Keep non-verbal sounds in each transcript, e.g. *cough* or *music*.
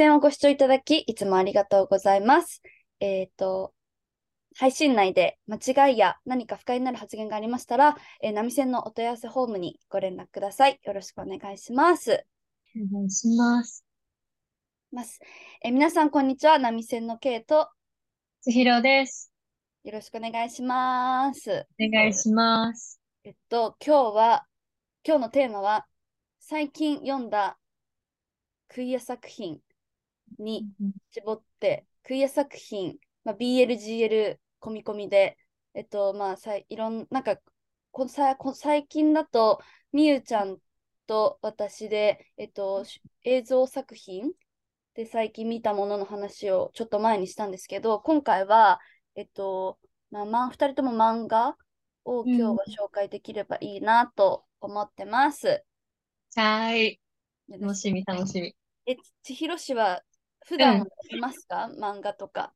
波線をご視聴いただき、いつもありがとうございます。えっ、と、配信内で間違いや何か不快になる発言がありましたら、えー、波線のお問い合わせフォームにご連絡ください。よろしくお願いします。お願いします。ますえー皆さん、こんにちは。波線の K とつひろです。よろしくお願いします。お願いします。えっと、今日は、今日のテーマは、最近読んだクイア作品に絞って、クイア作品、まあ、BLGL 込み込みで、えっと、まあ、さいいろんなんかこさこ最近だと、みゆちゃんと私で、えっと、し映像作品で最近見たものの話をちょっと前にしたんですけど、今回は、えっと、まあ、まあ、2人とも漫画を今日は紹介できればいいなと思ってます。はーい。よろ楽しみ、楽しみ。え、ちひろしは普段は読みますか、漫画とか。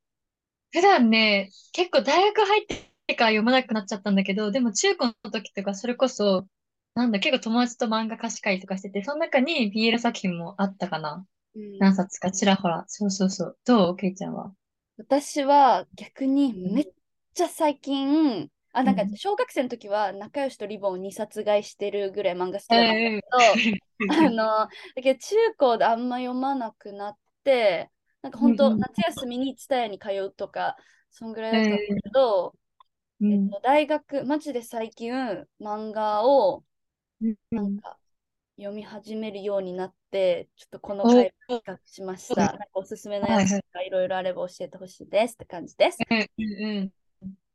普段ね、結構大学入ってから読まなくなっちゃったんだけど、でも中高の時とかそれこそ、なんだ、結構友達と漫画貸し会とかしてて、その中に BL 作品もあったかな。うん何冊かちらほら。そうそうそう。どう？けいちゃんは？私は逆にめっちゃ最近、あ、なんかうん小学生の時は仲良しとリボンを2冊買いしてるぐらい漫画好きだけど、あの、だけど中高であんま読まなくなって、なんか本当、うんうん夏休みに蔦屋に通うとか、そんぐらいだったんだけど、うん。えっと、大学、マジで最近漫画をうんなんか読み始めるようになって、ちょっとこのお回を企画しました。なんかおすすめのやつはいとかいろいろあれば教えてほしいですって感じです。うんうん。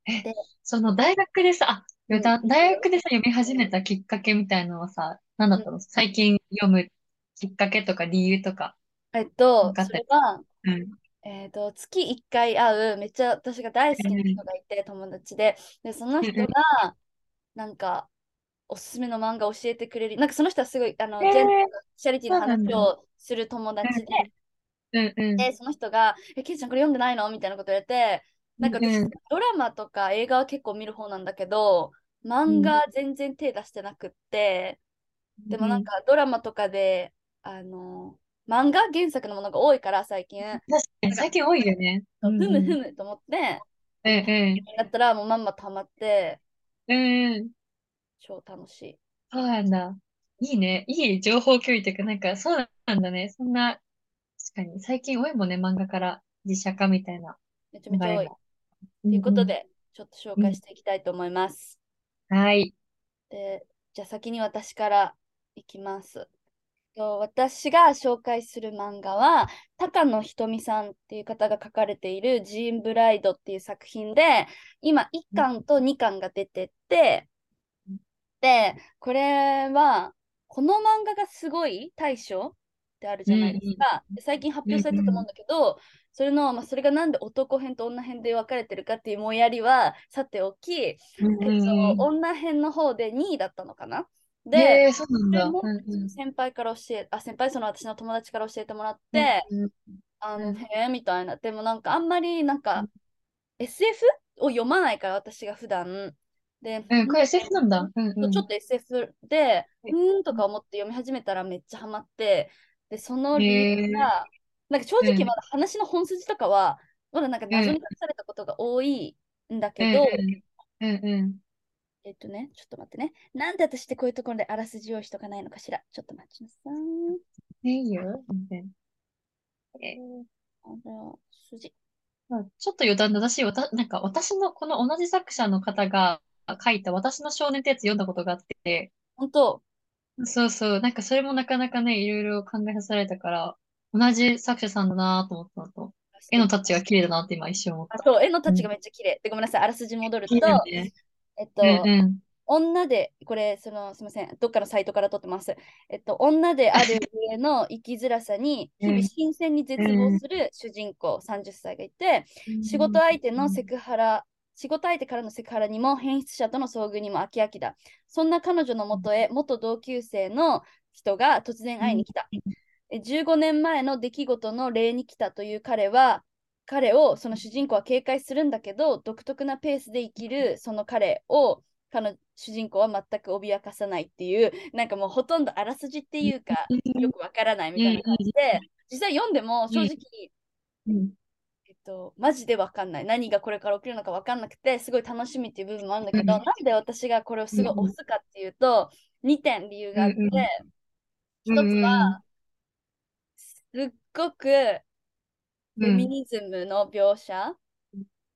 えで、その大学でさ、あ、大学でさ、読み始めたきっかけみたいのはさ、何だったの？最近読むきっかけとか理由とか。えっとそれは、うん。えっと、月1回会う、めっちゃ私が大好きな人がいて、友達で、で、その人うんうん。が、なんか、おすすめの漫画教えてくれる。なんかその人はすごい、あの、えー。ジェンシャリティの話をする友達で、うんうん。で、その人が、え、ケイちゃんこれ読んでないの？みたいなこと言われて、なんかドラマとか映画は結構見る方なんだけど、漫画全然手出してなくって、でもなんかドラマとかで、あの、漫画原作のものが多いから最近、確かに最近多いよね。ふうんむふむと思って、うんうん。だったらもうまんまとハマって、うんうん。超楽しい。そうなんだ。いいね。いい情報共有というか、なんかそうなんだね。そんな、確かに最近多いもんね、漫画から実写化みたいな。めちゃめちゃ多い。とということで、ちょっと紹介していきたいと思います。はい。で、じゃあ先に私からいきます。と私が紹介する漫画は、高野ひとみさんっていう方が書かれているジーンブライドっていう作品で、今1巻と2巻が出てて、で、これは、この漫画がすごい大賞ってあるじゃないですか。で最近発表されたと思うんだけど、それの、まあ、それがなんで男編と女編で分かれてるかっていうもやりはさておき、うんえっ女編の方で2位だったのかな。うん。で、へえ、そうなんだ。それも先輩から教え、あ、先輩、その私の友達から教えてもらって、うんあの、うんへえ、みたいな。でもなんかあんまりなんか、SF を読まないから、私が普段。で、うん、これ SF なんだ。うんうん。ちょっと SF で、うんとか思って読み始めたらめっちゃハマって、で、その理由が、なんか正直うんまだ話の本筋とかは、まだなんか謎に隠されたことが多いんだけど、うんうん。うんえっとね、ちょっと待ってね。なんで私ってこういうところであらすじ用意しとかないのかしら？ちょっと待ちなさい。うん。いいよ。えあらすじ。あちょっと余談だし、わた、なんか私のこの同じ作者の方が書いた私の少年ってやつ読んだことがあって、本当そうそう、なんかそれもなかなかね、いろいろ考えさせられたから、同じ作者さんだなと思ったのと、絵のタッチが綺麗だなって今一瞬思った。あそう、絵のタッチがめっちゃ綺麗。で、ごめんなさい。あらすじ戻ると、ね。えっと、うんうん。女で、これ、その、すみません、どっかのサイトから撮ってます。えっと、女である上の生きづらさに、日々新鮮に絶望する主人公30歳がいて、仕事相手のセクハラ、仕事相手からのセクハラにも変質者との遭遇にも飽き飽きだ。そんな彼女のもとへ元同級生の人が突然会いに来た。え15年前の出来事の例に来たという彼は、彼をその主人公は警戒するんだけど、独特なペースで生きるその彼を彼の主人公は全く脅かさないっていう、なんかもうほとんどあらすじっていうか、よくわからないみたいな感じで、実際読んでも正直、うん。えっと、マジでわかんない。何がこれから起きるのかわかんなくて、すごい楽しみっていう部分もあるんだけど、うん。なんで私がこれをすごい押すかっていうと、2点理由があって、うんうん一つは、すっごくフェミニズムの描写。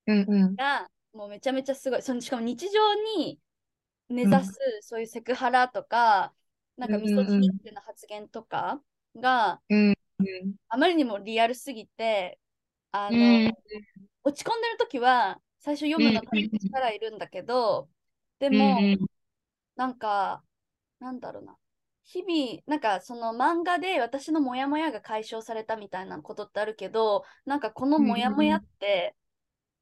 が、もうめちゃめちゃすごい。そのしかも日常に根ざす、そういうセクハラとか、なんかミソジニックな発言とかが。あまりにもリアルすぎて、あの、うん落ち込んでるときは最初読むのに力いるんだけど、でうんも、うんなんか、なんだろうな。日々、なんかその漫画で私のモヤモヤが解消されたみたいなことってあるけど、なんかこのモヤモヤって、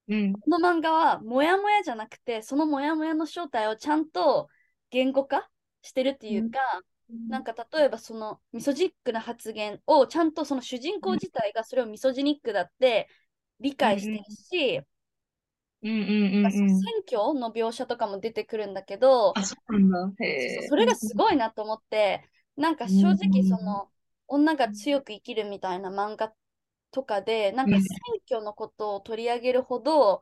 うんこの漫画はモヤモヤじゃなくて、そのモヤモヤの正体をちゃんと言語化してるっていうか、なんか例えばそのミソジックな発言をちゃんとその主人公自体がそれをミソジニックだって理解してるし、うんうんうんうん。選挙の描写とかも出てくるんだけど、あ、そうなんだ。それがすごいなと思って、なんか正直うんその女が強く生きるみたいな漫画とかで、なんかうん。選挙のことを取り上げるほど、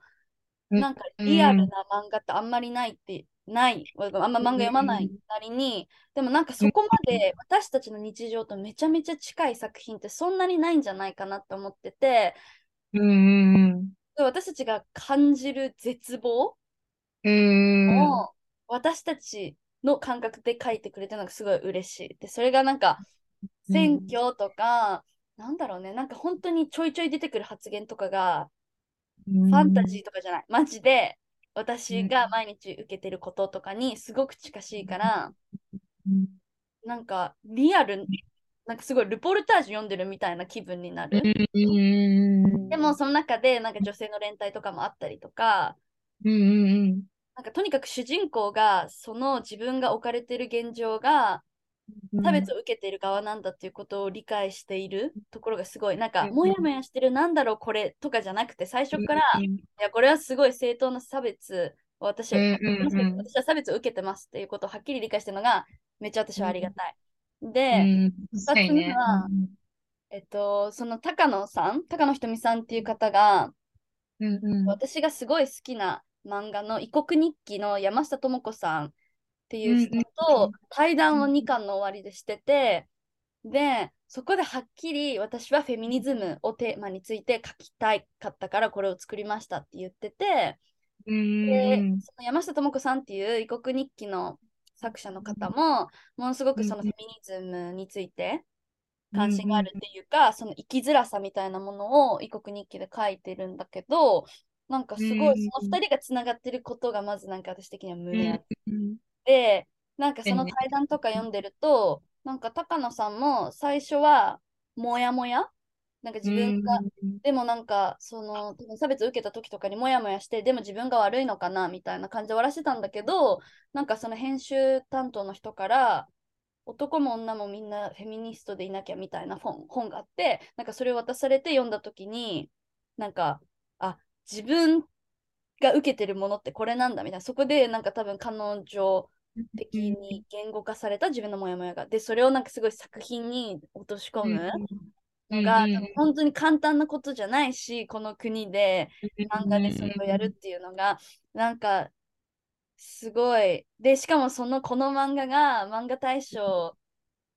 うん。なんかリアルな漫画ってあんまりないって、ない、あんま漫画読まないなりに、でもなんかそこまで私たちの日常とめちゃめちゃ近い作品ってそんなにないんじゃないかなって思ってて、うん私たちが感じる絶望うん。うん。を私たちの感覚で書いてくれてるのがすごい嬉しい。で、それがなんかうん選挙とか、なんだろうね、なんか本当にちょいちょい出てくる発言とかが、フファンタジーとかじゃない、マジで私が毎日受けてることとかにすごく近しいから、うんなんかリアル、なんかすごいルポルタージュ読んでるみたいな気分になる。うんでもその中でなんか女性の連帯とかもあったりとか、なんかとにかく主人公がその自分が置かれてる現状がうん。差別を受けている側なんだっていうことを理解しているところがすごい、なんかうんモヤモヤしてるなんだろうこれとかじゃなくて最初から、うんいやこれはすごい正当な差別を私は、私は差別を受けてますっていうことをはっきり理解してるのがめっちゃ私はありがたい。うで、ん、確かにね。二つ目はえっと、その高野さん、高野ひとみさんっていう方が、うんうん。私がすごい好きな漫画の異国日記の山下智子さんっていう人と対談を2巻の終わりでしてて、で、そこではっきり私はフェミニズムをテーマについて書きたいかったからこれを作りましたって言ってて、うんでうん。その山下智子さんっていう異国日記の作者の方も、ものすごくそのフェミニズムについて関心があるっていうか、その生きづらさみたいなものを異国日記で書いてるんだけど、なんかすごいその2人がつながってることがまずなんか私的には胸熱うんで、なんかその対談とか読んでると、なんか高野さんも最初はモヤモヤなんか自分が、でもなんかその多分差別を受けた時とかにモヤモヤして、でも自分が悪いのかなみたいな感じで終わらせてたんだけど、なんかその編集担当の人から、男も女もみんなフェミニストでいなきゃみたいな本本があって、なんかそれを渡されて読んだ時に、なんか、あ、自分が受けてるものってこれなんだみたいな、そこでなんか多分彼女的に言語化された自分のモヤモヤが。で、それをなんかすごい作品に落とし込む。のが、うん。多分本当に簡単なことじゃないし、この国で漫画でそれをやるっていうのが、なんかすごい。で、しかもそのこの漫画が漫画大賞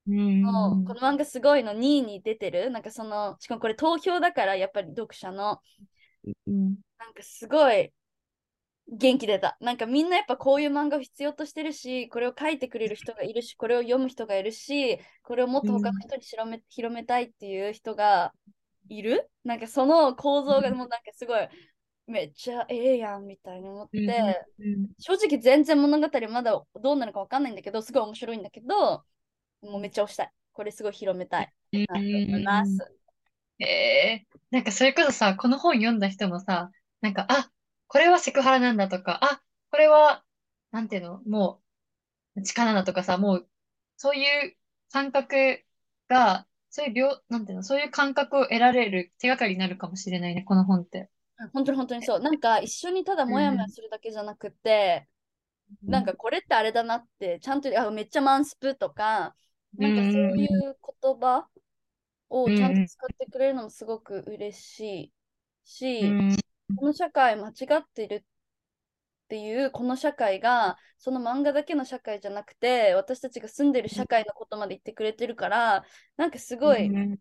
の、この漫画すごいの2位に出てる。なんかその、しかもこれ投票だからやっぱり読者の、うん。なんかすごい元気出た。なんかみんなやっぱこういう漫画を必要としてるし、これを書いてくれる人がいるし、これを読む人がいるし、これをもっと他の人に広め,、広めたいっていう人がいる？なんかその構造がもうなんかすごい、めっちゃええやんみたいに思って、うん正直全然物語まだどうなるかわかんないんだけど、すごい面白いんだけど、もうめっちゃ推したい。これすごい広めたいなと思います。ええなんかそれこそさ、この本読んだ人もさ、なんか、あ、これはセクハラなんだとか、あ、これは、なんていうの、もう、力だとかさ、もう、そういう感覚が、そういう病、なんていうの、そういう感覚を得られる手がかりになるかもしれないね、この本って。本当に本当にそう。なんか一緒にただモヤモヤするだけじゃなくて、なんかこれってあれだなって、ちゃんとあめっちゃマンスプとか、なんかそういう言葉をちゃんとうん使ってくれるのもすごく嬉しいし、うん。この社会間違ってるっていうこの社会がその漫画だけの社会じゃなくて私たちが住んでる社会のことまで言ってくれてるからなんかすごいうん。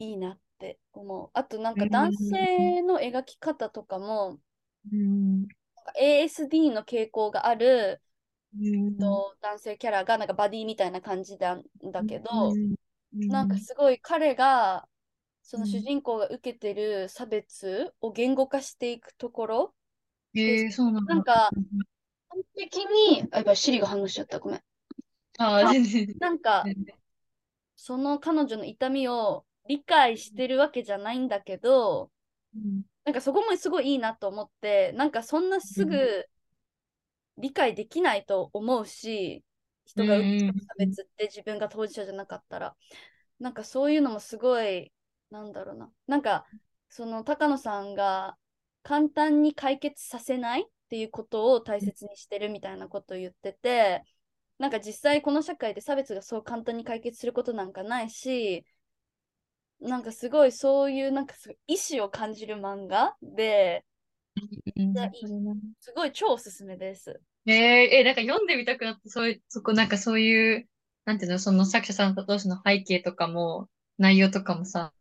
いいなって思う。あとなんうん。か男性の描き方とかもうん。ASD の傾向があるうん。と男性キャラがなんかバディみたいな感じなんだけど、うん。なんかすごい彼がそのうん主人公が受けてる差別を言語化していくところ、へえ、そうなんだ。なんか完璧に、あ、やっぱりシリが反応しちゃった、ごめん。ああ、*laughs* 全然。なんかその彼女の痛みを理解してるわけじゃないんだけど、うんなんかそこもすごいいいなと思って、なんかそんなすぐ理解できないと思うし、人が受ける差別って自分が当事者じゃなかったら、なんかそういうのもすごい、なんだろうな、なんかその高野さんが簡単に解決させないっていうことを大切にしてるみたいなことを言ってて、なんか実際この社会で差別がそう簡単に解決することなんかないし、なんかすごいそういうなんかすごい意志を感じる漫画で、すごい超おすすめです。えー、え、なんか読んでみたくなって、そういう、そこなんかそういう、なんていうの、その作者さん同士の背景とかも、内容とかもさ、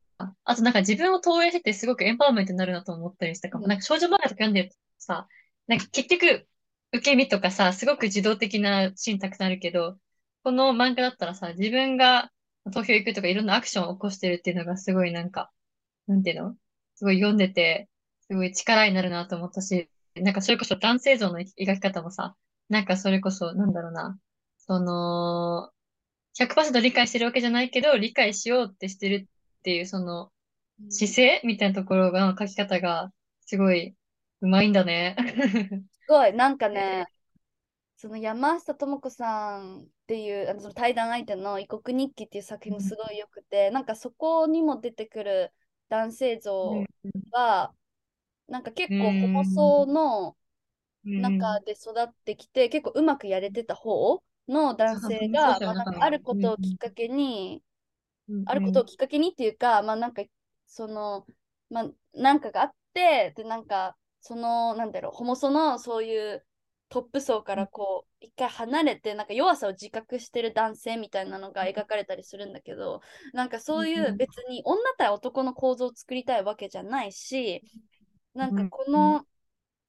あとなんか自分を投影しててすごくエンパワーメントになるなと思ったりしたかも。うん。なんか少女漫画とか読んでるとさ、なんか結局、受け身とかさ、すごく自動的なシーンたくさんあるけど、この漫画だったらさ、自分が投票行くとかいろんなアクションを起こしてるっていうのがすごいなんか、なんていうの？すごい読んでて、すごい力になるなと思ったし、なんかそれこそ男性像の描き方もさ、なんかそれこそ、なんだろうな、その、100%理解してるわけじゃないけど、理解しようってしてるっていう、その、姿勢みたいなところが、書き方が、すごい、うまいんだね。*laughs* すごい、なんかね、その山下智子さんっていうあのその対談相手の異国日記っていう作品もすごい良くて、なんかそこにも出てくる男性像は、なんか結構うん放送のうん。中で育ってきて、結構うまくやれてた方の男性が、まあ、なんかあることをきっかけに、うんあることをきっかけにっていうか、まあなんかその、まあなんかがあって、でなんかそのなんだろう、ホモソのそういうトップ層からこう一回離れて、なんか弱さを自覚してる男性みたいなのが描かれたりするんだけど、なんかそういう別に女対男の構造を作りたいわけじゃないし、なんかこの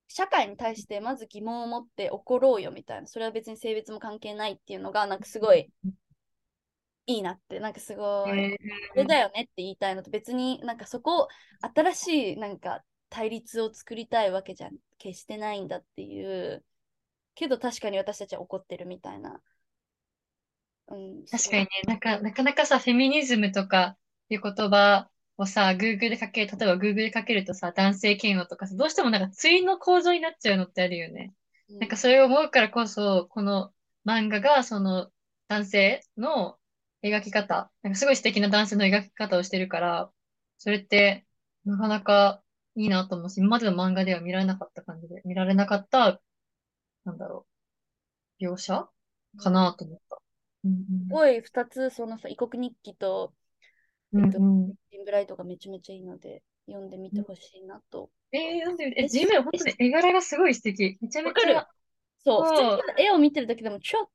社会に対してまず疑問を持って怒ろうよみたいな、それは別に性別も関係ないっていうのが、なんかすごいいいなって、なんかすごい、えこれだよねって言いたいのと、別になんかそこ、新しいなんか対立を作りたいわけじゃ決してないんだっていう、けど確かに私たちは怒ってるみたいな。うん、確かにね、なんか、なかなかさ、フェミニズムとかいう言葉をさ、Google で書ける、例えば Google で書けるとさ、男性嫌悪とかさ、どうしてもなんか対の構造になっちゃうのってあるよね。うんなんかそれを思うからこそ、この漫画がその男性の描き方、なんかすごい素敵な男性の描き方をしてるから、それってなかなかいいなと思うし、今までの漫画では見られなかった感じで、見られなかった、なんだろう、描写？かなと思った。うんすごい2つ、そのさ異国日記と、うん。えっとうんうんジンブライトがめちゃめちゃいいので、読んでみてほしいなと。えー、なんで、え、ジメ本当に絵柄がすごい素敵。めちゃめちゃ。そう、普通そうに絵を見てるだけでも超楽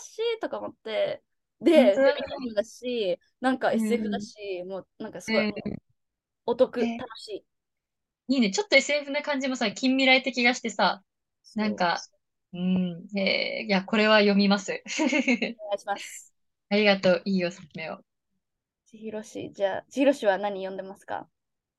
しいとか思って、で、本当だフェミニズムだし、なんか SF だし、もうなんかすごい、うんお得、え楽しい。いいね。ちょっと SF な感じもさ、近未来的がしてさ、なんか、うん、えー、いや、これは読みます。*laughs* お願いします。ありがとう。いいおすすめを。千尋氏、じゃあ、千尋氏は何読んでますか？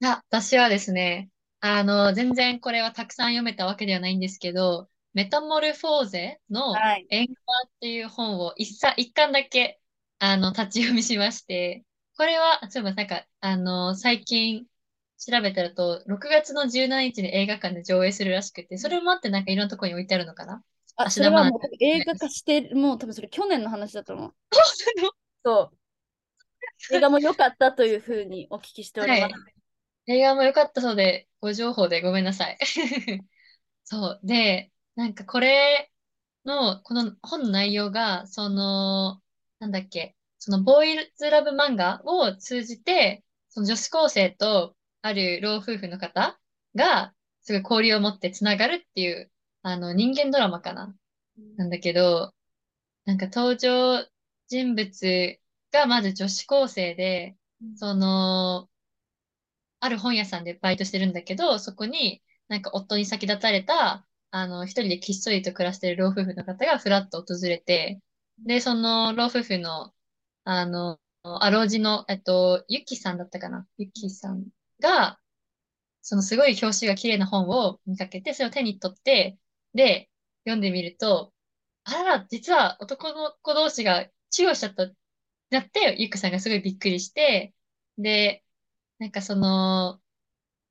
あ、私はですね、あの、全然これはたくさん読めたわけではないんですけど、メタモルフォーゼのはい縁側っていう本を一冊、一巻だけ、あの、立ち読みしまして、これは、そういえばなんか、あの、最近調べたらと、6月の17日に映画館で上映するらしくて、それもあってなんかいろんなところに置いてあるのかな？あ、それはもう映画化して、もう多分それ去年の話だと思う。そう。映画も良かったというふうにお聞きしております。映画も良かったそうで、ご情報でごめんなさい。*laughs* そう。で、なんかこれの、この本の内容が、その、なんだっけ、そのボーイズラブ漫画を通じて、その女子高生とある老夫婦の方が、すごい交流を持ってつながるっていう、あの、人間ドラマかな。なんだけど、なんか登場人物がまず女子高生で、その、ある本屋さんでバイトしてるんだけど、そこになんか夫に先立たれた、あの、一人できっそりと暮らしてる老夫婦の方がふらっと訪れて、で、その老夫婦の、あの、あろうじの、えっと、ゆきさんだったかな？ゆきさんが、そのすごい表紙が綺麗な本を見かけて、それを手に取って、で、読んでみると、あらら、実は男の子同士がチューをしちゃった、なって、ゆっくさんがすごいびっくりして、で、なんかその、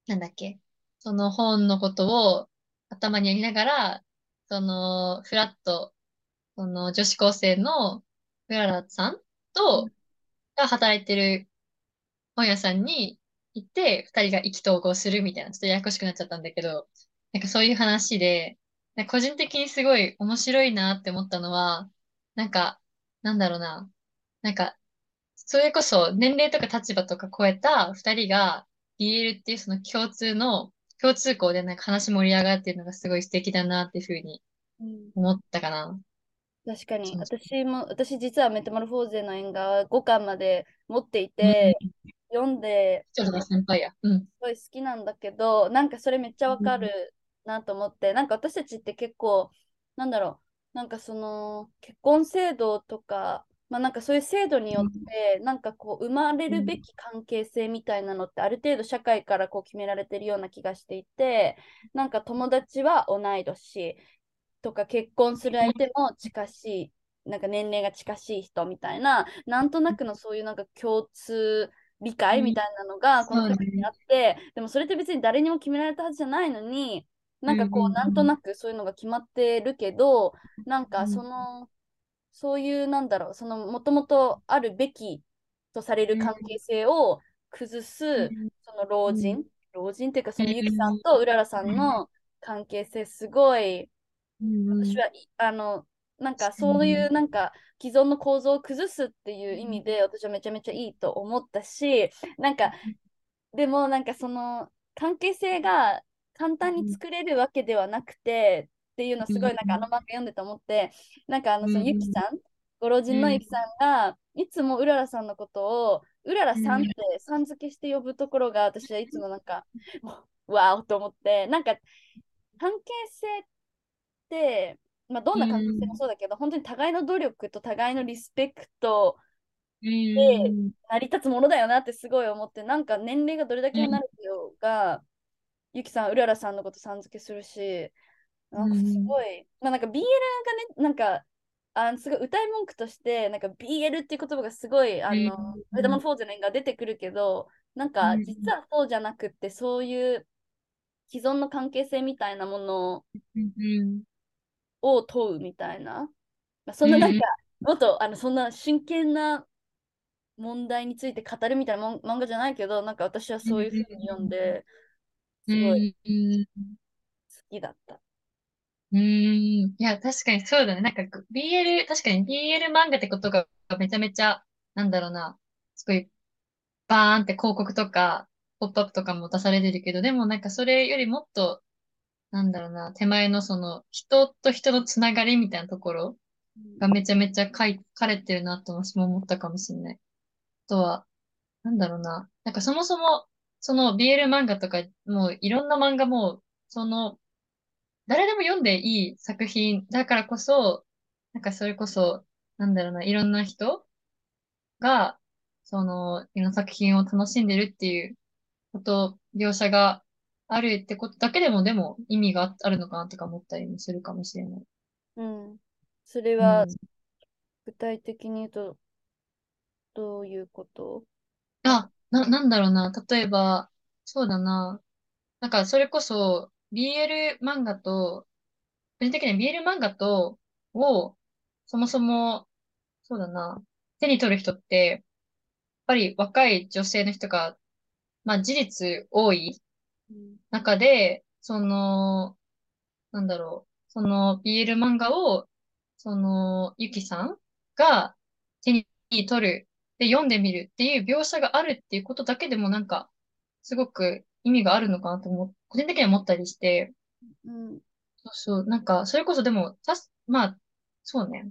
なんだっけ、その本のことを頭にやりながら、その、フラット、その女子高生のフララさんと、が働いてる本屋さんに行って、二人が意気投合するみたいな、ちょっとややこしくなっちゃったんだけど、なんかそういう話で、個人的にすごい面白いなって思ったのは、なんか、なんだろうな。なんか、それこそ年齢とか立場とか超えた二人が BL っていうその共通の、共通項でなんか話盛り上がっているのがすごい素敵だなっていうふうに思ったかな。うん、確かに。私も、私実はメタモルフォーゼの縁側5巻まで持っていて、うん、読んで、ちょっと先輩や。うん。すごい好きなんだけど、なんかそれめっちゃわかるなと思って、なんか私たちって結構、なんだろう、なんかその結婚制度とか、まあなんかそういう制度によって、なんかこう生まれるべき関係性みたいなのってある程度社会からこう決められてるような気がしていて、なんか友達は同い年とか結婚する相手も近しい、なんか年齢が近しい人みたいな、なんとなくのそういうなんか共通理解みたいなのがこの世界にあって、でもそれって別に誰にも決められたはずじゃないのに、なんかこう、なんとなくそういうのが決まってるけど、なんかその、そういう、なんだろう、その、もともとあるべきとされる関係性を崩す、その老人、老人っていうか、そのゆきさんとうららさんの関係性、すごい、私は、あの、なんかそういうなんか既存の構造を崩すっていう意味で私はめちゃめちゃいいと思ったしなんかでもなんかその関係性が簡単に作れるわけではなくて、っていうのすごいなんかあの漫画読んでて思って、なんかあのそのゆきさん、ご老人のゆきさんがいつもうららさんのことをうららさんってさん付けして呼ぶところが私はいつもなんか、*laughs* わおと思って、なんか関係性って、まあ、どんな関係性もそうだけど、本当に互いの努力と互いのリスペクトで成り立つものだよなってすごい思って、なんか年齢がどれだけになるようが、ゆきさん、うららさんのことさん付けするし、なんかすごい、まあなんか BL がね、なんか、あのすごい歌い文句として、なんか BL っていう言葉がすごい、あの、メダマフォーゼネが出てくるけど、なんか実はそうじゃなくって、そういう既存の関係性みたいなものを問うみたいな。まあ、そんななんか、もっとあのそんな真剣な問題について語るみたいな漫画じゃないけど、なんか私はそういうふうに読んで、すごい好きだった。うん。いや、確かにそうだね。なんか BL、確かに BL 漫画ってことがめちゃめちゃ、なんだろうな、すごいバーンって広告とか、ポップアップとかも出されてるけど、でもなんかそれよりもっと、なんだろうな、手前のその人と人のつながりみたいなところがめちゃめちゃ書かれてるなと私も思ったかもしれない。あとは、なんだろうな、なんかそもそもその BL 漫画とか、もういろんな漫画も、その、誰でも読んでいい作品だからこそ、なんかそれこそ、なんだろうな、いろんな人が、その、いろんな作品を楽しんでるっていうこと、描写があるってことだけでも、でも意味があるのかなとか思ったりもするかもしれない。うん。それは、具体的に言うと、どういうこと？あ、な、なんだろうな。例えば、そうだな。なんか、それこそ、BL 漫画と、個人的には BL 漫画と、を、そもそも、そうだな。手に取る人って、やっぱり若い女性の人が、まあ事実多い中で、その、なんだろう。その BL 漫画を、その、ゆきさんが手に取るで読んでみるっていう描写があるっていうことだけでもなんか、すごく意味があるのかなと思う、個人的には思ったりして、うん。そうそう、なんか、それこそでも、たす、まあ、そうね。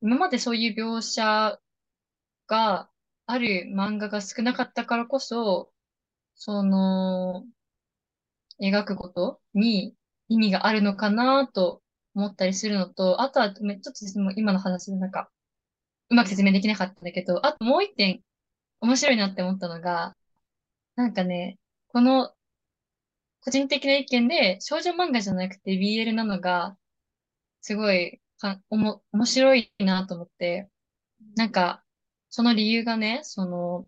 今までそういう描写がある漫画が少なかったからこそ、その、描くことに意味があるのかなと思ったりするのと、あとは、ちょっと今の話でなんか、うまく説明できなかったんだけど、あともう一点面白いなって思ったのが、なんかね、この個人的な意見で少女漫画じゃなくて BL なのが、すごいか、おも、面白いなと思って、なんか、その理由がね、その、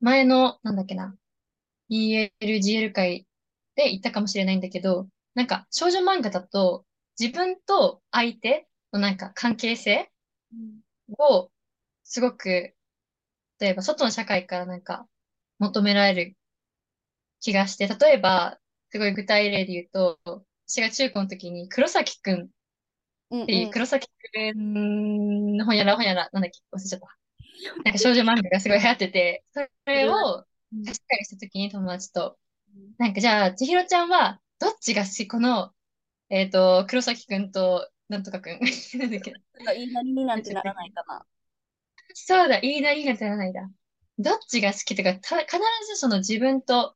前の、なんだっけな、BL、GL 会で言ったかもしれないんだけど、なんか少女漫画だと自分と相手のなんか関係性をすごく、例えば外の社会からなんか求められる気がして、例えば、すごい具体例で言うと、私が中高の時に黒崎くんっていう、黒崎くんのほやらほやら、なんだっけ、忘れちゃった。なんか少女漫画がすごい流行ってて、それを貸したりした時に友達と、なんかじゃあ、千尋ちゃんはどっちが好き？この、えっ、ー、と、黒崎くんとなんとかくん。なんだっけ。言いなりになんてならないかな。そうだ、言いなりになんてならないだ。どっちが好きとか、た必ずその自分と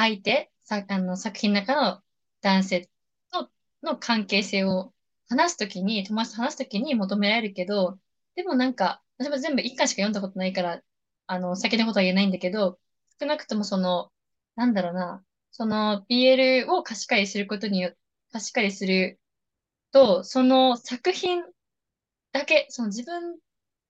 相手、さあの作品の中の男性との関係性を話すときに、友達と話すときに求められるけど、でもなんか、私も全部一巻しか読んだことないから、あの、先のことは言えないんだけど、少なくともその、なんだろうな、その BL を貸し借りすることによ、貸し借りすると、その作品だけ、その自分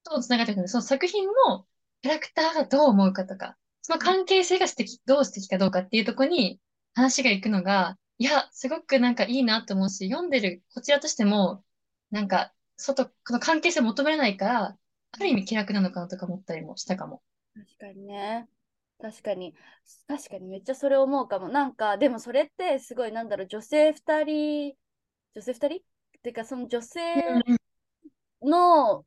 と繋がってくるその作品のキャラクターがどう思うかとか、その関係性が素敵、どう素敵かどうかっていうところに話が行くのが、いや、すごくなんかいいなと思うし、読んでるこちらとしても、なんか、外、この関係性求められないから、ある意味気楽なのかなとか思ったりもしたかも。確かにね。確かに、確かにめっちゃそれ思うかも。なんか、でもそれってすごい、なんだろう、女性2人、女性2人？っていうか、その女性の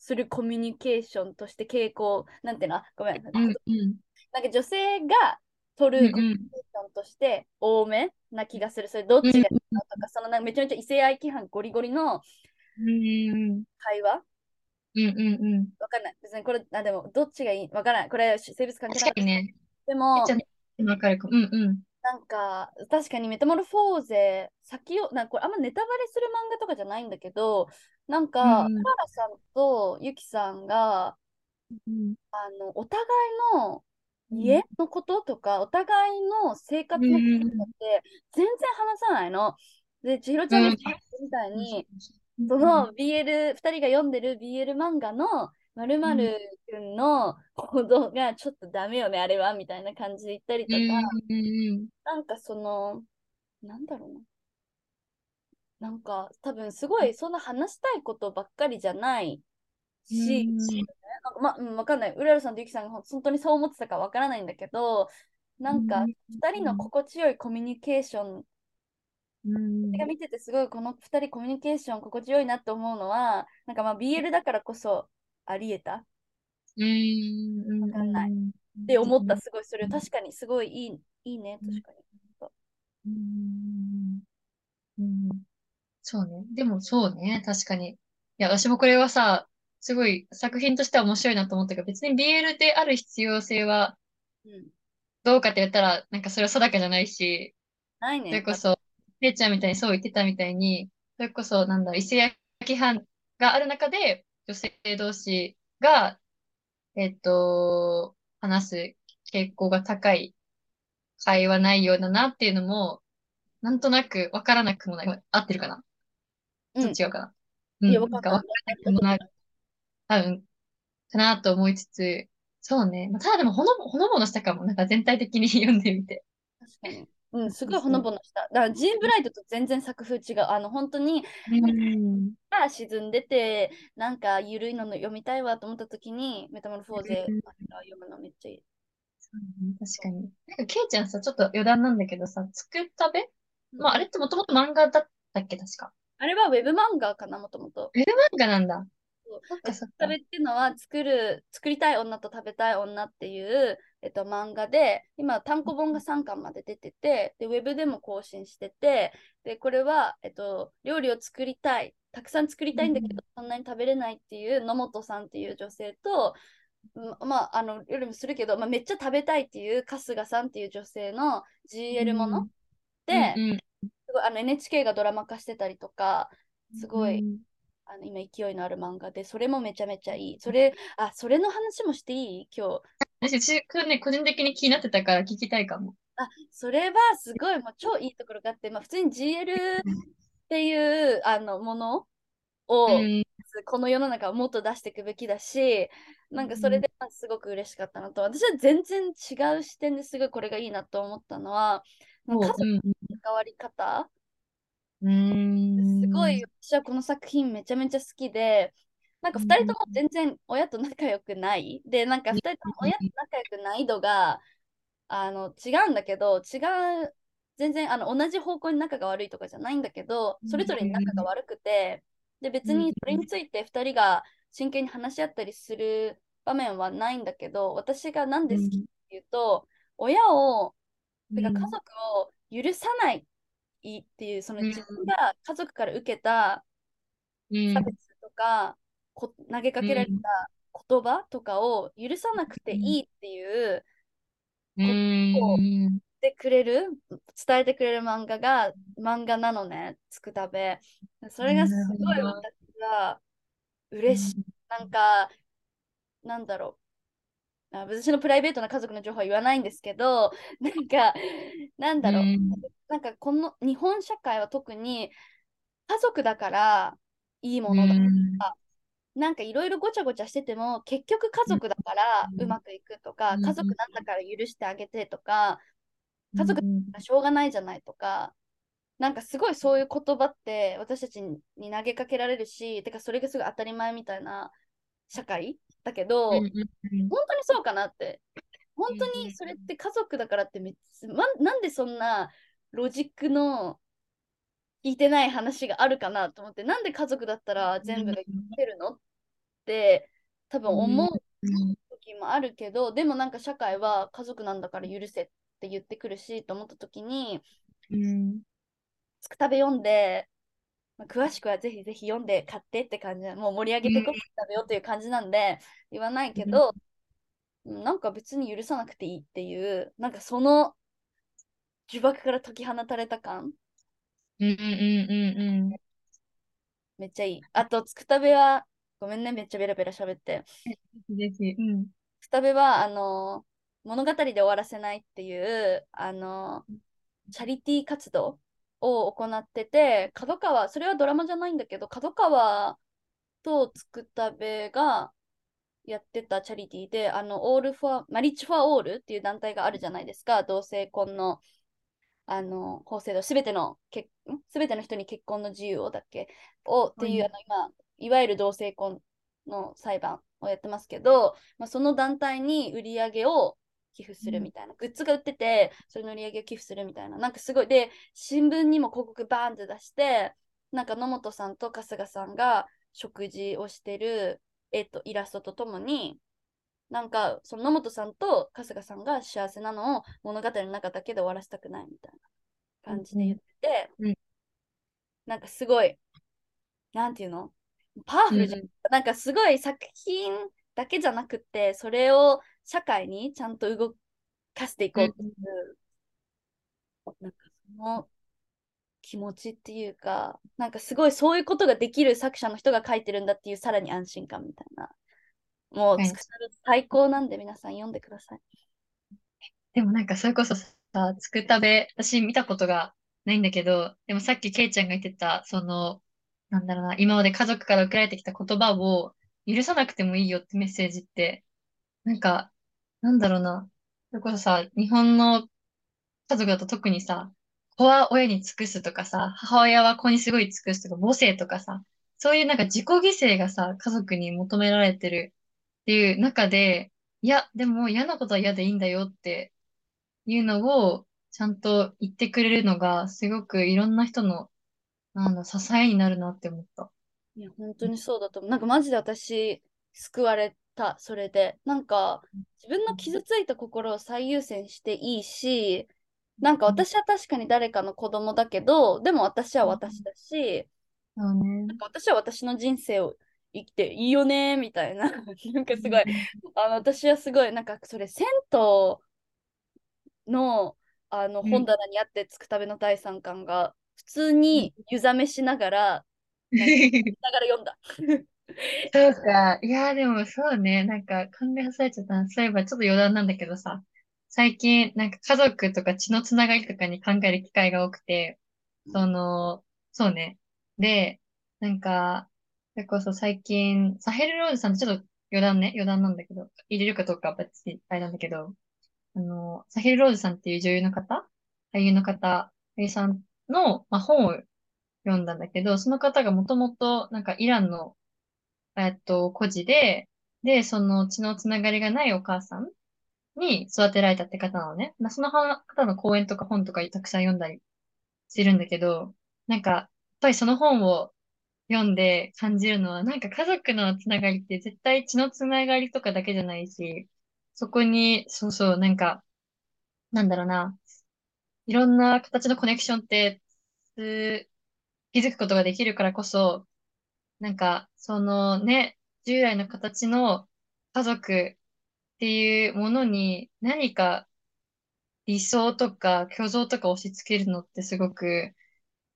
するコミュニケーションとして傾向、なんていうの？ごめん。うんうん、なんか女性が取るコミュニケーションとして多めな気がする。それどっちがいいのとか、そのなんかめちゃめちゃ異性愛規範ゴリゴリの会話？うんうんうん。わかんない。別にこれ、あ、でも、どっちがいい？わからない。これ、性別関係ない。ね。でも、わかるかうんうん。なんか、確かにメタモルフォーゼ、先を、なんかこれあんまネタバレする漫画とかじゃないんだけど、なんか、うん、ラさんとユキさんが、うん、あの、お互いの家のこととか、お互いの生活のことって全然話さないの。で、千尋ちゃんがみたいに、その BL、2人が読んでる BL 漫画のまるまるくんの行動がちょっとダメよね、あれは、みたいな感じで言ったりとか、なんかその、なんだろうな。なんか多分すごいそんな話したいことばっかりじゃないし、なんかま、うん、わかんない。うららさんとゆきさんが本当にそう思ってたかわからないんだけど、なんか2人の心地よいコミュニケーションうん、が見ててすごいこの2人コミュニケーション心地よいなって思うのはなんかまあ BL だからこそありえた？うん。わかんない。って思ったすごいそれ。確かにすごいいいいいね確かに。うん。うんそうね。でもそうね。確かに。いや私もこれはさすごい作品としては面白いなと思ったけど別に BL である必要性はどうかって言ったらなんかそれは定かじゃないしないね。それこそれいちゃんみたいにそう言ってたみたいに、それこそ、なんだろう、異性規範がある中で、女性同士が、えっと、話す傾向が高い会話内容だなっていうのも、なんとなくわからなくもない。合ってるかな？どっち違うかな、うん、いや、わからなくもない。多分、かなと思いつつ、そうね。まあ、ただでもほの、ほのぼのしたかも。なんか全体的に読んでみて。確かに。うん、すごいほのぼのした。だからジーンブライトと全然作風違う。あの、本当に、が沈んでて、なんか緩いの読みたいわと思った時に、メタモルフォーゼ読むのめっちゃいい。確かに。なんか、ケイちゃんさ、ちょっと余談なんだけどさ、つくたべ？まあ、あれってもともと漫画だったっけ、確か。あれはウェブ漫画かな、もともと。ウェブ漫画なんだ。食か。べっていうのは作る、作りたい女と食べたい女っていう、えっと、漫画で、今、単行本が3巻まで出てて、で、ウェブでも更新してて、で、これは、えっと、料理を作りたい、たくさん作りたいんだけど、そんなに食べれないっていう野本さんっていう女性と、ままあ、あの、料理もするけど、まあ、めっちゃ食べたいっていう春日さんっていう女性の GL もので、うんうんすごいあの NHK がドラマ化してたりとか、すごい、うんあの今勢いのある漫画で、それもめちゃめちゃいい。それ、あ、それの話もしていい？今日。私、ちこれね、個人的に気になってたから聞きたいかも。あ、それはすごいもう超いいところがあって、まあ、普通に GL っていうあのものを、うん。この世の中をもっと出していくべきだし、なんかそれでまあすごく嬉しかったのと、私は全然違う視点ですごいこれがいいなと思ったのは、家族の関わり方、うん。すごい、私はこの作品めちゃめちゃ好きで、なんか2人とも全然親と仲良くない？で、なんか2人とも親と仲良くない度があの違うんだけど、違う、全然あの同じ方向に仲が悪いとかじゃないんだけど、それぞれに仲が悪くて、で、別にそれについて2人が真剣に話し合ったりする場面はないんだけど、私が何で好きっていうと、親を、てか家族を許さないっていう、その自分が家族から受けた差別とか、こ投げかけられた言葉とかを許さなくていいっていうことを言ってくれる、伝えてくれる漫画が漫画なのね、つくたべ。それがすごい私が嬉しい。なんか、なんだろう。あ私のプライベートな家族の情報は言わないんですけど、*laughs* なんか、なんだろう。なんかこの日本社会は特に家族だからいいものだとか、なんかいろいろごちゃごちゃしてても結局家族だからうまくいくとか、家族なんだから許してあげてとか、家族がしょうがないじゃないとか、なんかすごいそういう言葉って私たちに投げかけられるし、てかそれがすごい当たり前みたいな社会だけど、本当にそうかなって。本当にそれって家族だからってめっちゃ、ま、なんでそんなロジックの聞いてない話があるかなと思って、なんで家族だったら全部が聞いてるのって多分思う時もあるけど、でもなんか社会は家族なんだから許せって言ってくるしと思った時に、つくたべ読んで、まあ、詳しくはぜひぜひ読んで買ってって感じで、もう盛り上げてこ食べようという感じなんで言わないけど、なんか別に許さなくていいっていう、なんかその呪縛から解き放たれた感。うんうんうんうん。めっちゃいい。あと、つくたべは、ごめんね、めっちゃベラベラ喋って。ぜひ。うん。つくたべは、あの、物語で終わらせないっていう、あの、チャリティー活動を行ってて、角川、それはドラマじゃないんだけど、角川とつくたべがやってたチャリティーで、あの、 All for、Marriage For All っていう団体があるじゃないですか、同性婚の、あの、法制度、すべての、すべての人に結婚の自由をだっけ？をっていう、あの、今、いわゆる同性婚の裁判をやってますけど、まあ、その団体に売り上げを寄付するみたいな、うん、グッズが売ってて、それの売り上げを寄付するみたいな、なんかすごい、で、新聞にも広告バーンって出して、なんか野本さんと春日さんが食事をしてる、えっと、イラストとともに、なんかその野本さんと春日さんが幸せなのを物語の中だけで終わらせたくないみたいな感じで言ってうん、なんかすごい、なんていうの？パワフルじゃん、うん、なんかすごい作品だけじゃなくて、それを社会にちゃんと動かしていこうという、うん、なんかその気持ちっていうか、なんかすごいそういうことができる作者の人が書いてるんだっていうさらに安心感みたいな。もう、はい、最高なんで皆さん読んでください。でもなんかそれこそさ、つくたべ、私見たことがないんだけど、でもさっきケイちゃんが言ってた、その、なんだろうな、今まで家族から送られてきた言葉を許さなくてもいいよってメッセージって、なんか、なんだろうな、それこそさ、日本の家族だと特にさ、子は親に尽くすとかさ、母親は子にすごい尽くすとか、母性とかさ、そういうなんか自己犠牲がさ、家族に求められてるっていう中で、いや、でも嫌なことは嫌でいいんだよっていうのをちゃんと言ってくれるのが、すごくいろんな人の、なんだ、支えになるなって思った。いや、本当にそうだと思う。なんかマジで私、救われた、それで。なんか、自分の傷ついた心を最優先していいし、なんか私は確かに誰かの子供だけど、でも私は私だし、そうね。なんか私は私の人生を生きていいよね、みたいな。*laughs* なんかすごい、あの私はすごい、なんかそれ、銭湯のあのうん本棚にあってつくたべの第三巻が、普通に湯冷めしながら、なんか *laughs* ながら読んだ。*laughs* そうか。いやでもそうね。なんか考えさせちゃった。そういえばちょっと余談なんだけどさ。最近なんか家族とか血のつながりとかに考える機会が多くて、その、そうね。で、なんか、それこそ最近、サヘル・ローズさんとちょっと余談ね、余談なんだけど、入れるかどうかは別にあれなんだけど、あの、サヘル・ローズさんっていう女優の方？俳優の方、俳優さんの、まあ、本を読んだんだけど、その方がもともと、なんかイランのえっと、孤児で、で、その血のつながりがないお母さんに育てられたって方なのね。まあその方の講演とか本とかたくさん読んだりしてるんだけど、なんか、やっぱりその本を読んで感じるのは、なんか家族のつながりって絶対血のつながりとかだけじゃないし、そこに、そうそう、なんか、なんだろうな、いろんな形のコネクションって、気づくことができるからこそ、なんか、そのね、従来の形の家族っていうものに何か理想とか虚像とか押し付けるのってすごく、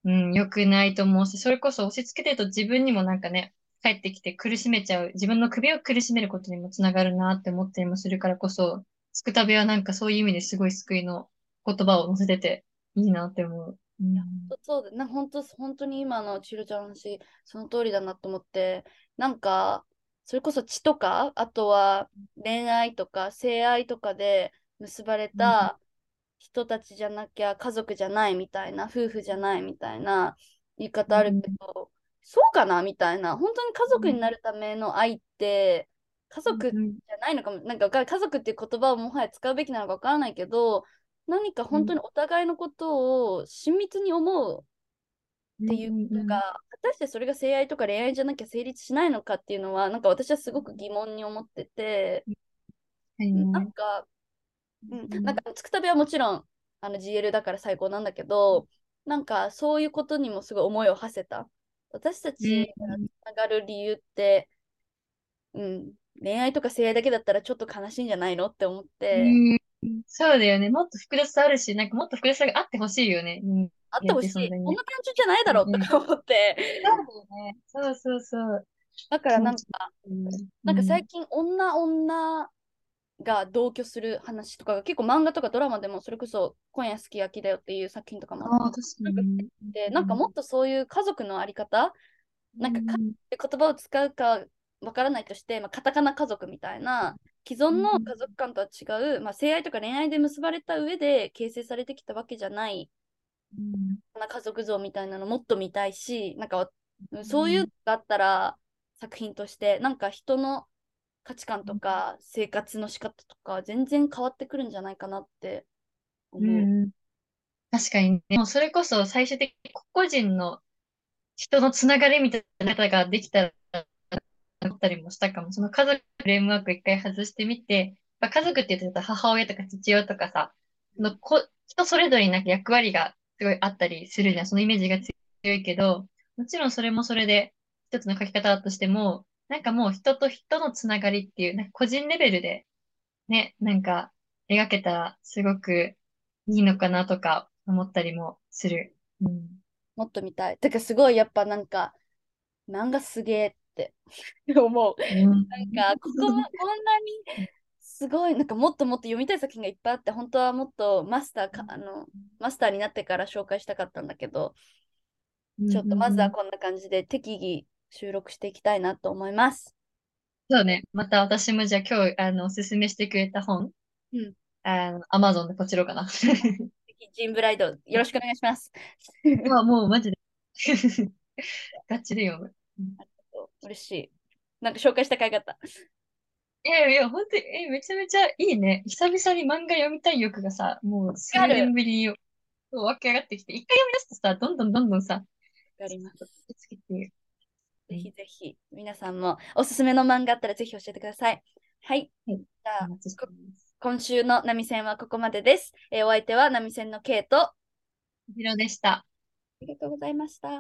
うん、良くないと思うし、それこそ押し付けてると自分にもなんかね、帰ってきて苦しめちゃう、自分の首を苦しめることにもつながるなって思ったりもするからこそ、スクタベはなんかそういう意味ですごい救いの言葉を載せてていいなって思う。うん。そうだ、な本当本当に今の千尋ちゃんの話、その通りだなと思って、なんか、それこそ血とか、あとは恋愛とか性愛とかで結ばれた人たちじゃなきゃ家族じゃないみたいな、夫婦じゃないみたいな言い方あるけど、そうかなみたいな、本当に家族になるための愛って、家族じゃないのかも、なんか家族っていう言葉をもはや使うべきなのかわからないけど、何か本当にお互いのことを親密に思うっていうのが、果たしてそれが性愛とか恋愛じゃなきゃ成立しないのかっていうのは、なんか私はすごく疑問に思ってて、なんか、うん、なんか、つくたびはもちろんあの GL だから最高なんだけど、なんかそういうことにもすごい思いを馳せた。私たちがつながる理由って、うん、恋愛とか性愛だけだったらちょっと悲しいんじゃないのって思って、うんそうだよね。もっと複雑さあるし、なんかもっと複雑さがあってほしいよね。うんあってほしい。こんな単純じゃないだろうとか思って。そうだよね。そうそうそう。だからなんか、うんなんか最近女女が同居する話とかが結構漫画とかドラマでもそれこそ今夜すき焼きだよっていう作品とかもあ。って、なんかもっとそういう家族のあり方、なんかかって言葉を使うかわからないとして、まあ、カタカナ家族みたいな既存の家族観とは違う、まあ、性愛とか恋愛で結ばれた上で形成されてきたわけじゃないうん。な家族像みたいなのもっと見たいし、なんかそういうのがあったら作品として、なんか人の価値観とか生活の仕方とか全然変わってくるんじゃないかなって思う。うん確かにね。もうそれこそ最終的に個々人の人のつながりみたいな方ができたら、だったりもしたかも。その家族フレームワーク一回外してみて、まあ、家族って言うと母親とか父親とかさ、そのこ人それぞれになんか役割がすごいあったりするじゃん。そのイメージが強いけど、もちろんそれもそれで一つの書き方だとしても、なんかもう人と人のつながりっていう、なんか個人レベルでね、なんか描けたらすごくいいのかなとか思ったりもする。うん。もっと見たい。てかすごいやっぱなんか漫画すげえっ *laughs* 思う。うんなんかここもこんなにすごいなんかもっともっと読みたい作品がいっぱいあって本当はもっとマスターかあのマスターになってから紹介したかったんだけどちょっとまずはこんな感じで適宜収録していきたいなと思います。そうね。また私もじゃあ今日、あの、おすすめしてくれた本、うん。あの、アマゾンでポチろうかな。ジンブライドよろしくお願いします。*laughs* まあもうマジで。*laughs* ガチで読む。嬉しい。なんか紹介したかいかった。いやいや、本当に、え、めちゃめちゃいいね。久々に漫画読みたい欲がさ、もう数年ぶりよ。そう湧き上がってきて、一回読み出すとさ、どんどんどんどんさ、わかります。つけてぜひぜひ、皆さんもおすすめの漫画あったらぜひ教えてください。はい。はいじゃあ。今週の波線はここまでです。えーお相手は波線のケイト。あ以上でした。りがとうございました。